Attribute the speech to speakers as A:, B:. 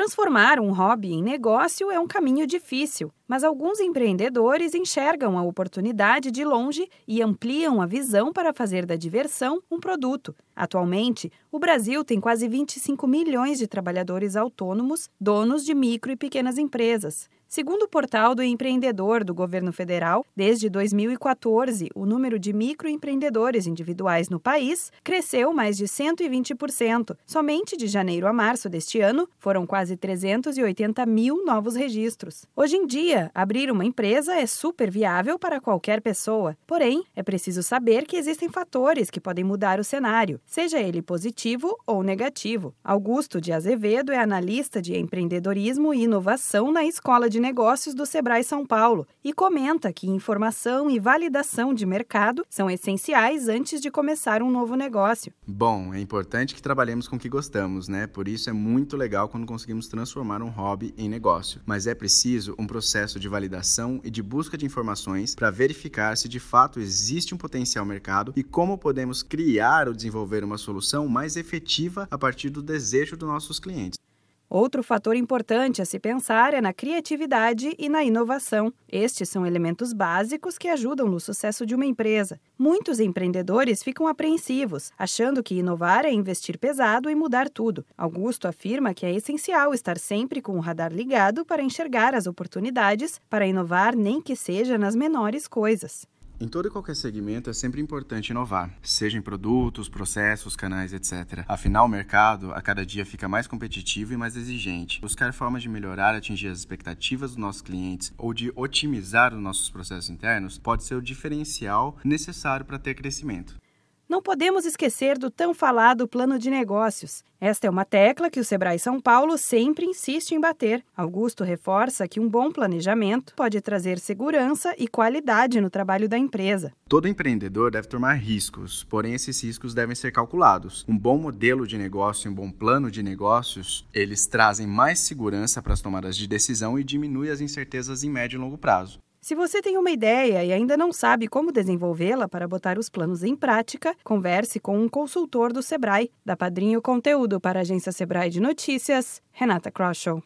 A: Transformar um hobby em negócio é um caminho difícil, mas alguns empreendedores enxergam a oportunidade de longe e ampliam a visão para fazer da diversão um produto. Atualmente, o Brasil tem quase 25 milhões de trabalhadores autônomos, donos de micro e pequenas empresas. Segundo o portal do empreendedor do governo federal, desde 2014, o número de microempreendedores individuais no país cresceu mais de 120%. Somente de janeiro a março deste ano, foram quase 380 mil novos registros. Hoje em dia, abrir uma empresa é super viável para qualquer pessoa. Porém, é preciso saber que existem fatores que podem mudar o cenário, seja ele positivo ou negativo. Augusto de Azevedo é analista de empreendedorismo e inovação na Escola de Negócios do Sebrae São Paulo e comenta que informação e validação de mercado são essenciais antes de começar um novo negócio.
B: Bom, é importante que trabalhemos com o que gostamos, né? Por isso é muito legal quando conseguimos transformar um hobby em negócio. Mas é preciso um processo de validação e de busca de informações para verificar se de fato existe um potencial mercado e como podemos criar ou desenvolver uma solução mais efetiva a partir do desejo dos nossos clientes.
A: Outro fator importante a se pensar é na criatividade e na inovação. Estes são elementos básicos que ajudam no sucesso de uma empresa. Muitos empreendedores ficam apreensivos, achando que inovar é investir pesado e mudar tudo. Augusto afirma que é essencial estar sempre com o radar ligado para enxergar as oportunidades para inovar, nem que seja nas menores coisas.
B: Em todo e qualquer segmento é sempre importante inovar, seja em produtos, processos, canais, etc. Afinal, o mercado a cada dia fica mais competitivo e mais exigente. Buscar formas de melhorar, atingir as expectativas dos nossos clientes ou de otimizar os nossos processos internos pode ser o diferencial necessário para ter crescimento.
A: Não podemos esquecer do tão falado plano de negócios. Esta é uma tecla que o Sebrae São Paulo sempre insiste em bater. Augusto reforça que um bom planejamento pode trazer segurança e qualidade no trabalho da empresa.
B: Todo empreendedor deve tomar riscos, porém esses riscos devem ser calculados. Um bom modelo de negócio e um bom plano de negócios, eles trazem mais segurança para as tomadas de decisão e diminuem as incertezas em médio e longo prazo.
A: Se você tem uma ideia e ainda não sabe como desenvolvê-la para botar os planos em prática, converse com um consultor do Sebrae. Da Padrinho Conteúdo para a agência Sebrae de Notícias, Renata Kroschel.